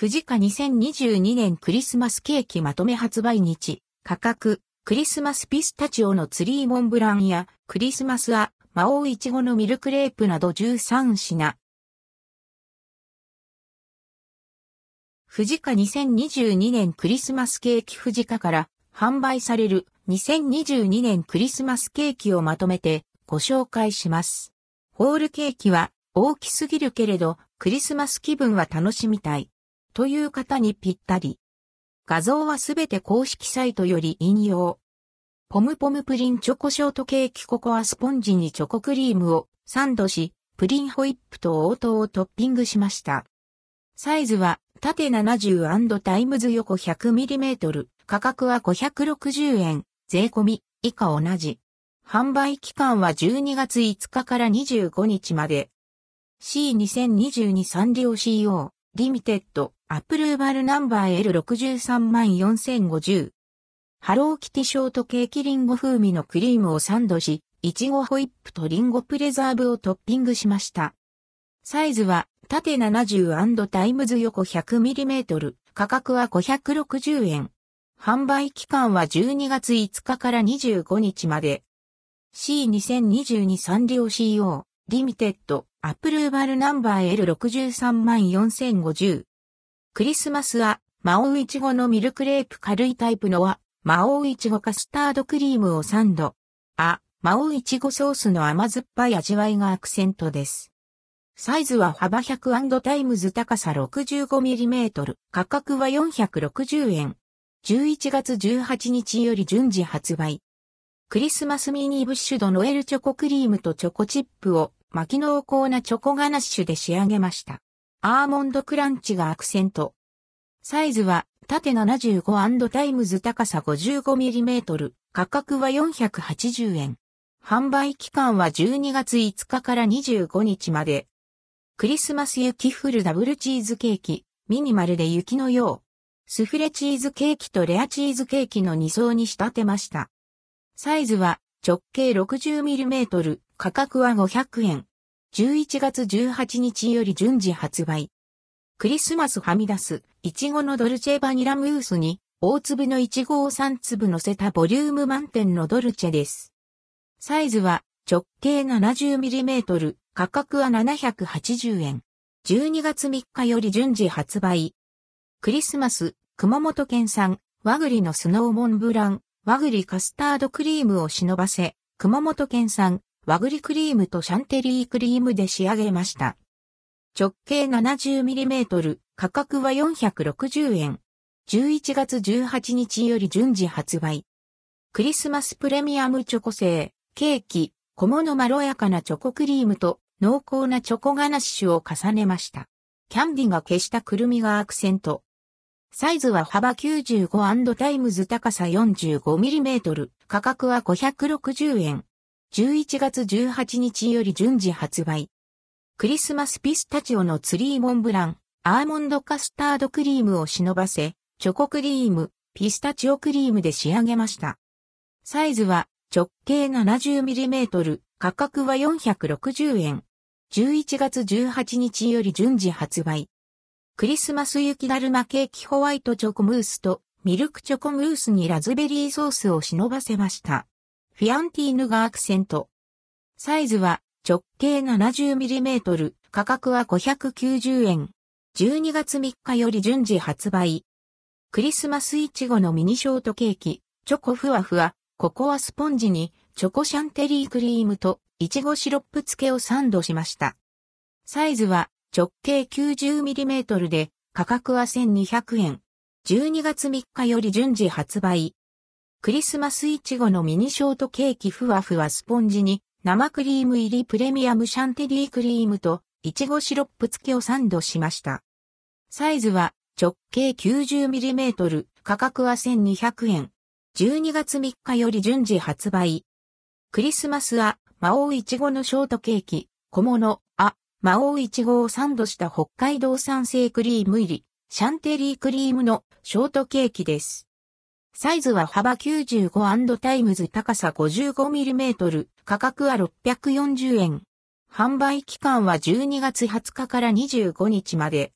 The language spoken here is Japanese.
藤家2022年クリスマスケーキまとめ発売日、価格、クリスマスピスタチオのツリーモンブランやクリスマスア、魔王いちごのミルクレープなど13品。藤家2022年クリスマスケーキ藤家から販売される2022年クリスマスケーキをまとめてご紹介します。ホールケーキは大きすぎるけれどクリスマス気分は楽しみたい。という方にぴったり。画像はすべて公式サイトより引用。ポムポムプリンチョコショートケーキココアスポンジにチョコクリームをサンドし、プリンホイップと黄桃をトッピングしました。サイズは縦70 times 横 100mm、価格は560円、税込み、以下同じ。販売期間は12月5日から25日まで。C2022 サンリオ CO、 Limited。Approval Number L634050。ハローキティショートケーキリンゴ風味のクリームをサンドし、いちごホイップとリンゴプレザーブをトッピングしました。サイズは縦70 times 横 100mm、価格は560円。販売期間は12月5日から25日まで。C2022 サンリオ CO、 Limited、Approval Number L634050。クリスマスあまおういちごのミルクレープ軽いタイプのあまおういちごカスタードクリームをサンド。あまおういちごソースの甘酸っぱい味わいがアクセントです。サイズは幅100 times 高さ 65mm、価格は460円。11月18日より順次発売。クリスマスミニブッシュドノエルチョコクリームとチョコチップを巻き濃厚なチョコガナッシュで仕上げました。アーモンドクランチがアクセント。サイズは縦75 times 高さ 55mm、価格は480円。販売期間は12月5日から25日まで。クリスマス雪降るダブルチーズケーキ、見た目まるで雪のよう。スフレチーズケーキとレアチーズケーキの2層に仕立てました。サイズは直径 60mm、価格は500円。11月18日より順次発売。クリスマスはみ出す、いちごのドルチェバニラムースに、大粒のいちごを3粒乗せたボリューム満点のドルチェです。サイズは直径 70mm、価格は780円。12月3日より順次発売。クリスマス、熊本県産、和栗のスノーモンブラン、和栗カスタードクリームを忍ばせ、熊本県産、和栗クリームとシャンテリークリームで仕上げました。直径 70mm、価格は460円。11月18日より順次発売。クリスマスプレミアムチョコ生ケーキ、小物まろやかなチョコクリームと濃厚なチョコガナッシュを重ねました。キャンディがけしたくるみがアクセント。サイズは幅95 times 高さ 45mm、価格は560円。11月18日より順次発売。クリスマスピスタチオのツリーモンブラン、アーモンドカスタードクリームを忍ばせ、チョコクリーム、ピスタチオクリームで仕上げました。サイズは直径 70mm、価格は460円。11月18日より順次発売。クリスマス雪だるまケーキホワイトチョコムースとミルクチョコムースにラズベリーソースを忍ばせました。フィアンティーヌがアクセント。サイズは直径 70mm、価格は590円。12月3日より順次発売。クリスマスイチゴのミニショートケーキ、チョコふわふわ、ココアスポンジにチョコシャンテリークリームとイチゴシロップ漬けをサンドしました。サイズは直径 90mm で価格は1200円。12月3日より順次発売。クリスマスイチゴのミニショートケーキふわふわスポンジに生クリーム入りプレミアムシャンテリークリームとイチゴシロップ付きをサンドしました。サイズは直径 90mm、価格は1200円。12月3日より順次発売。クリスマスは魔王イチゴのショートケーキ、小物、あ、魔王イチゴをサンドした北海道産生クリーム入り、シャンテリークリームのショートケーキです。サイズは幅95 times 高さ 55mm、価格は640円。販売期間は12月20日から25日まで。